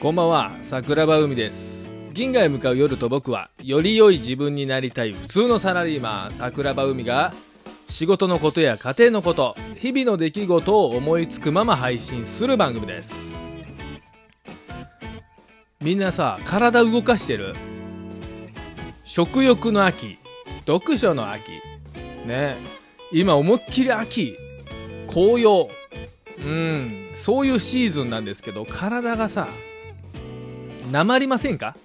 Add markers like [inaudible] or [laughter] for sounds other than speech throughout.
こんばんは、桜庭海です。銀河へ向かう夜と僕は、より良い自分になりたい普通のサラリーマン、桜庭海が、仕事のことや家庭のこと、日々の出来事を思いつくまま配信する番組です。みんなさ、体動かしてる？食欲の秋、読書の秋、ね、今思いっきり秋、紅葉、うん、そういうシーズンなんですけど、体がさ、なまりませんか？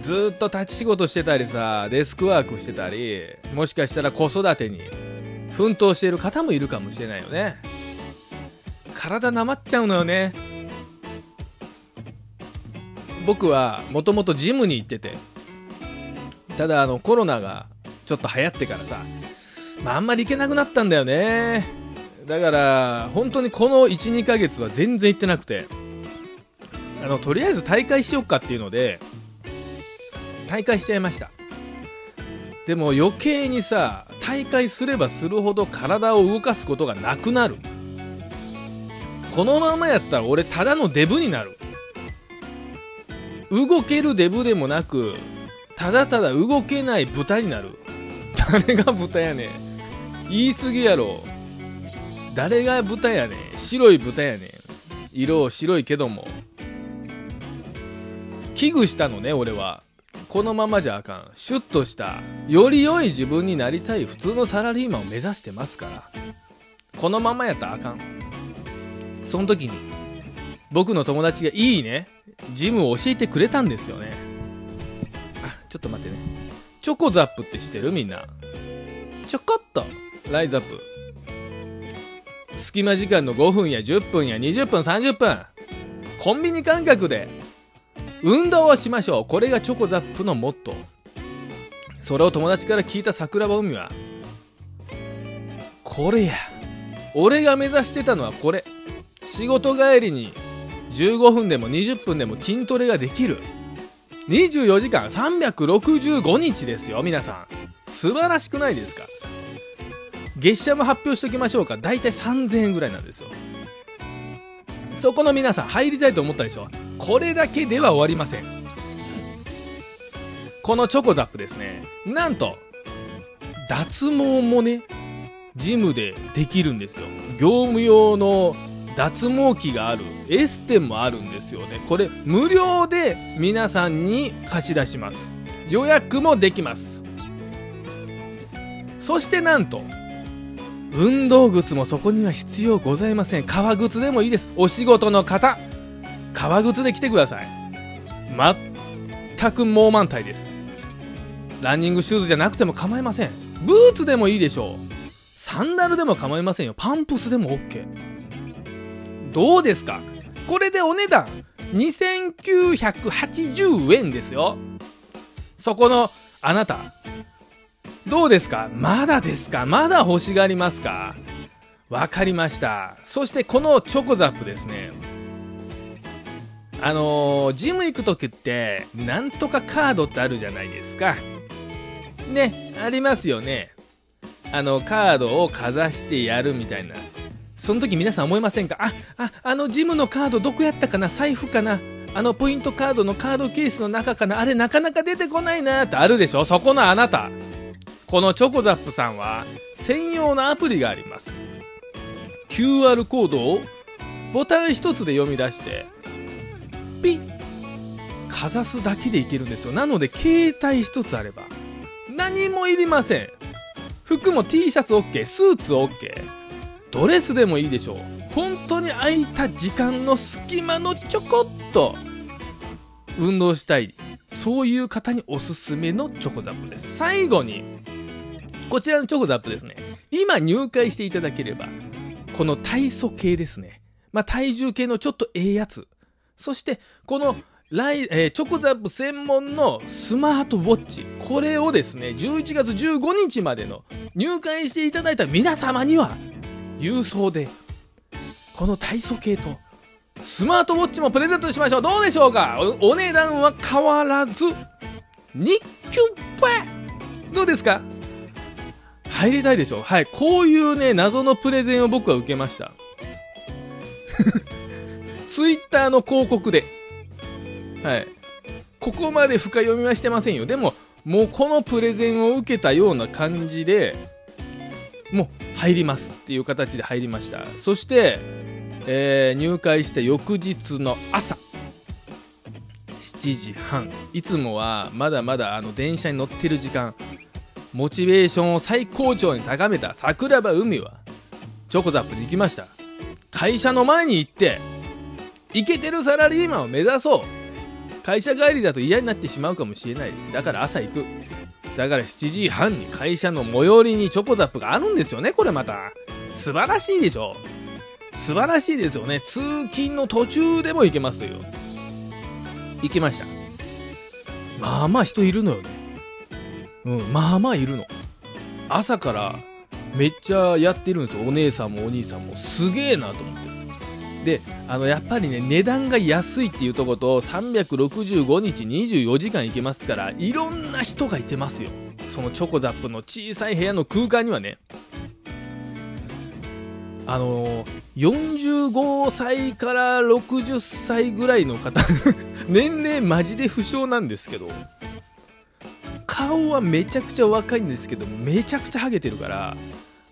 ずっと立ち仕事してたりさ、デスクワークしてたり、もしかしたら子育てに奮闘している方もいるかもしれないよね。体なまっちゃうのよね。僕はもともとジムに行ってて、ただあのコロナがちょっと流行ってからさ、まああんまり行けなくなったんだよね。だから、本当にこの1、2ヶ月は全然行ってなくて、の、とりあえず大会しよっかっていうので、大会しちゃいました。でも余計にさ、大会すればするほど体を動かすことがなくなる。このままやったら俺ただのデブになる。動けるデブでもなく、ただただ動けない豚になる。誰が豚やねん。言い過ぎやろ。誰が豚やねん。白い豚やねん。色白いけども。危惧したのね、俺は。このままじゃあかん。シュッとした、より良い自分になりたい普通のサラリーマンを目指してますから。このままやったらあかん。その時に、僕の友達がいいね、ジムを教えてくれたんですよね。あ、ちょっと待ってね。チョコザップって知ってるみんな？ちょこっと、ライズアップ。隙間時間の5分や10分や20分30分。コンビニ感覚で運動をしましょう。これがチョコザップのモットー。それを友達から聞いた桜庭海は、これや。俺が目指してたのはこれ。仕事帰りに15分でも20分でも筋トレができる。24時間365日ですよ、皆さん。素晴らしくないですか？月謝も発表しておきましょうか。だいたい3000円ぐらいなんですよ。そこの皆さん入りたいと思ったでしょ？これだけでは終わりません。このチョコザップですね。なんと、脱毛もね、ジムでできるんですよ。業務用の脱毛器がある。エステもあるんですよね。これ無料で皆さんに貸し出します。予約もできます。そしてなんと、運動靴もそこには必要ございません。革靴でもいいです。お仕事の方、革靴で来てください。全く猛満体です。ランニングシューズじゃなくても構いません。ブーツでもいいでしょう。サンダルでも構いませんよ。パンプスでも OK。どうですか？これでお値段2980円ですよ。そこのあなた、どうですか？まだですか？まだ欲しがりますか？わかりました。そしてこのチョコザップですね。あのー、ジム行くときって、なんとかカードってあるじゃないですか。ね、ありますよね。あの、カードをかざしてやるみたいな。その時皆さん思いませんか？あ、あ、あのジムのカードどこやったかな？財布かな？あのポイントカードのカードケースの中かな？あれなかなか出てこないなーってあるでしょ？そこのあなた。このチョコザップさんは専用のアプリがあります。QR コードをボタン一つで読み出して、ピッかざすだけでいけるんですよ。なので携帯一つあれば何もいりません。服も T シャツ OK、スーツ OK、ドレスでもいいでしょう。本当に空いた時間の隙間のちょこっと運動したい。そういう方におすすめのチョコザップです。最後に、こちらのチョコザップですね。今入会していただければ、この体組系ですね。まあ、体重計のちょっとええやつ。そして、このライ、えーチョコザップ専門のスマートウォッチ。これをですね、11月15日までの入会していただいた皆様には、郵送で、この体組計と、スマートウォッチもプレゼントしましょう。どうでしょうか？おお値段は変わらず、日給パどうですか？入りたいでしょ？はい。こういうね、謎のプレゼンを僕は受けました。ツイッターの広告で。はい。ここまで深読みはしてませんよ。でも、もうこのプレゼンを受けたような感じで、もう入りますっていう形で入りました。そして、えー、入会した翌日の朝、7時半。いつもはまだまだあの電車に乗ってる時間、モチベーションを最高潮に高めた桜庭海は、チョコザップに行きました。会社の前に行って、イケてるサラリーマンを目指そう会社帰りだと嫌になってしまうかもしれない。だから朝行く。だから7時半に会社の最寄りにチョコザップがあるんですよね、これまた。素晴らしいでしょ。素晴らしいですよね。通勤の途中でも行けますという。行きました。まあまあ人いるのよね。うん、まあまあいるの。朝からめっちゃやってるんですよ。お姉さんもお兄さんも。すげえなと思って。で、あの、やっぱりね、値段が安いっていうとこと365日24時間行けますから、いろんな人がいてますよ。そのチョコザップの小さい部屋の空間にはね。あのー、45歳から60歳ぐらいの方 [laughs] 年齢マジで不詳なんですけど、顔はめちゃくちゃ若いんですけど、めちゃくちゃハゲてるから、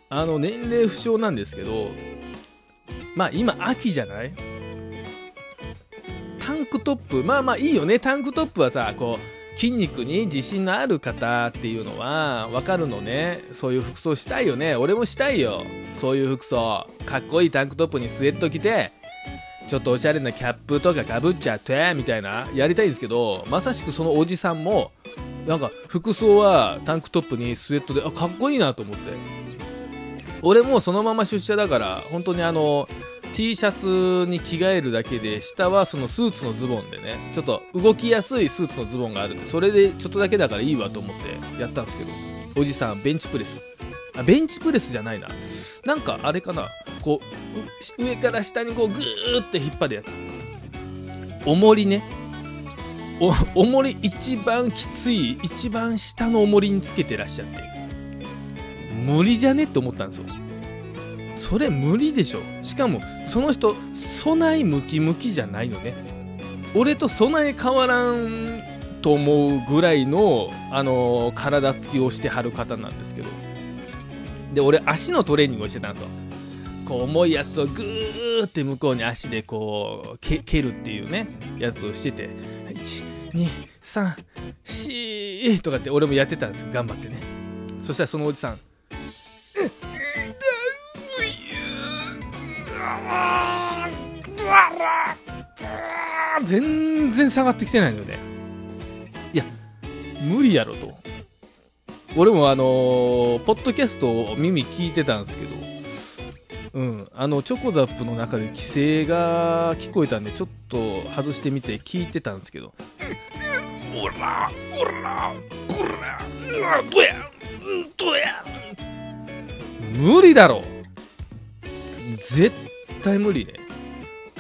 あの、年齢不詳なんですけど、まあ今秋じゃない？タンクトップ、まあまあいいよね。タンクトップはさ、こう、筋肉に自信のある方っていうのはわかるのね。そういう服装したいよね。俺もしたいよ。そういう服装。かっこいいタンクトップにスウェット着て、ちょっとおしゃれなキャップとかかぶっちゃって、みたいな、やりたいんですけど、まさしくそのおじさんも、なんか服装はタンクトップにスウェットで、あ、かっこいいなと思って。俺もそのまま出社だから、本当にあの、T シャツに着替えるだけで、下はそのスーツのズボンでね、ちょっと動きやすいスーツのズボンがあるんで、それでちょっとだけだからいいわと思ってやったんですけど、おじさん、ベンチプレス。あ、ベンチプレスじゃないな。なんかあれかな、こう、上から下にこうグーって引っ張るやつ。重りね。お、重り一番きつい、一番下の重りにつけてらっしゃって。無理じゃねって思ったんですよ。それ無理でしょ。しかも、その人、備えムキムキじゃないのね。俺と備え変わらんと思うぐらいの、あの、体つきをしてはる方なんですけど。で、俺、足のトレーニングをしてたんですよ。こう、重いやつをぐーって向こうに足でこう、蹴るっていうね、やつをしてて、1、2、3、4とかって俺もやってたんですよ。頑張ってね。そしたらそのおじさん、全然下がってきてないのよね。いや、無理やろと。俺もあのー、ポッドキャストを耳聞いてたんですけど、うん、あの、チョコザップの中で規制が聞こえたんで、ちょっと外してみて聞いてたんですけど、おら、おら、こら、どや、どや、無理だろ絶対無理ね。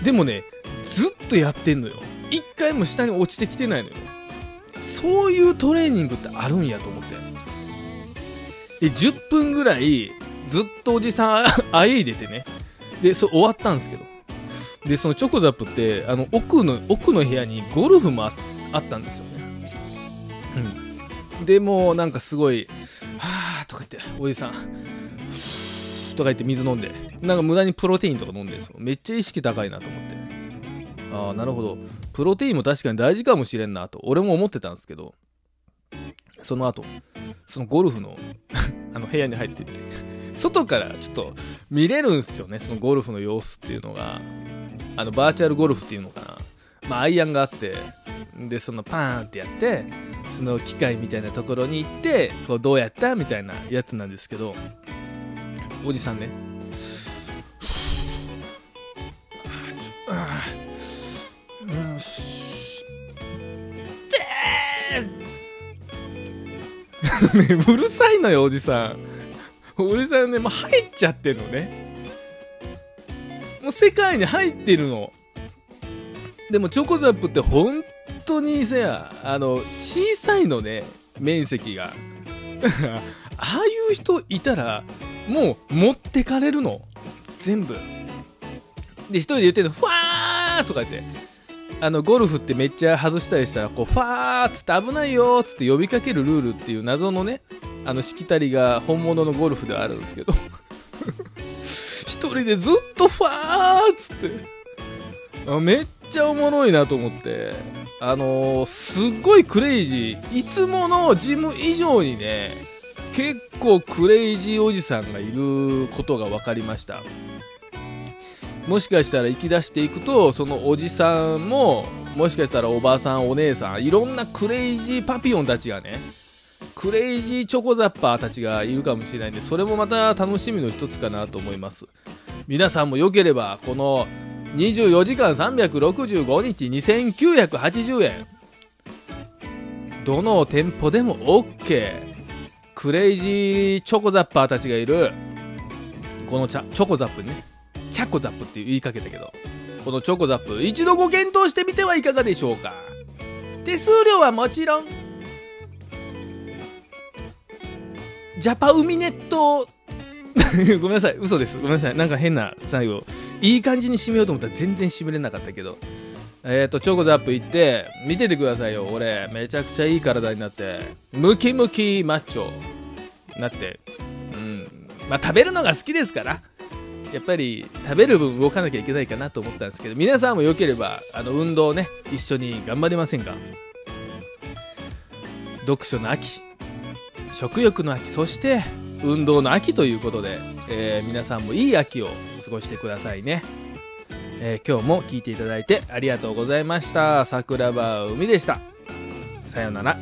でもね、ずっとやってんのよ。一回も下に落ちてきてないのよ。そういうトレーニングってあるんやと思って。で、10分ぐらい、ずっとおじさん [laughs] あえいでてね。で、そ終わったんですけど。で、そのチョコザップって、あの、奥の、奥の部屋にゴルフもあったんですよね。うん。で、もうなんかすごい、はぁとか言って、おじさん、とか言って水飲んで、なんか無駄にプロテインとか飲んでるんですよ。めっちゃ意識高いなと思って。ああ、なるほど。プロテインも確かに大事かもしれんなと、俺も思ってたんですけど、その後、そのゴルフの [laughs] あの部屋に入っていって、外からちょっと見れるんですよね、そのゴルフの様子っていうのが。あの、バーチャルゴルフっていうのかな。まあ、アイアンがあって、で、そのパーンってやって、その機械みたいなところに行って、こう、どうやったみたいなやつなんですけど、おじさんね。うるさいのよ、おじさん。おじさん。ね、もう入っちゃってるのね。もう世界に入ってるの。でもチョコザップって本当にさ、あの、小さいのね、面積が。ああいう人いたら、もう持ってかれるの？全部。で、一人で言ってるの、ふわーとか言って、あの、ゴルフってめっちゃ外したりしたら、こう、ファーっつって危ないよっつって呼びかけるルールっていう謎のね、あの、しきたりが本物のゴルフではあるんですけど、[laughs] 一人でずっとファーっつって、めっちゃおもろいなと思って、あのー、すっごいクレイジー、いつものジム以上にね、結構クレイジーおじさんがいることが分かりました。もしかしたら行き出していくと、そのおじさんも、もしかしたらおばあさん、お姉さん、いろんなクレイジーパピオンたちがね、クレイジーチョコザッパーたちがいるかもしれないんで、それもまた楽しみの一つかなと思います。皆さんも良ければ、この24時間365日2980円。どの店舗でも OK。クレイジーチョコザッパーたちがいる、このチョコザップね。チャコザップって言いかけたけど、このチョコザップ、一度ご検討してみてはいかがでしょうか。手数料はもちろん、ジャパウミネット [laughs] ごめんなさい、嘘です。ごめんなさい。なんか変な最後。いい感じに締めようと思ったら全然締めれなかったけど。えっ、ー、と、チョコザップ行って、見ててくださいよ。俺、めちゃくちゃいい体になって、ムキムキマッチョなって。うん。まあ、食べるのが好きですから。やっぱり食べる分動かなきゃいけないかなと思ったんですけど、皆さんも良ければ、あの、運動ね、一緒に頑張りませんか？読書の秋、食欲の秋、そして運動の秋ということで、えー、皆さんもいい秋を過ごしてくださいね。えー、今日も聞いていただいてありがとうございました。桜庭海でした。さようなら。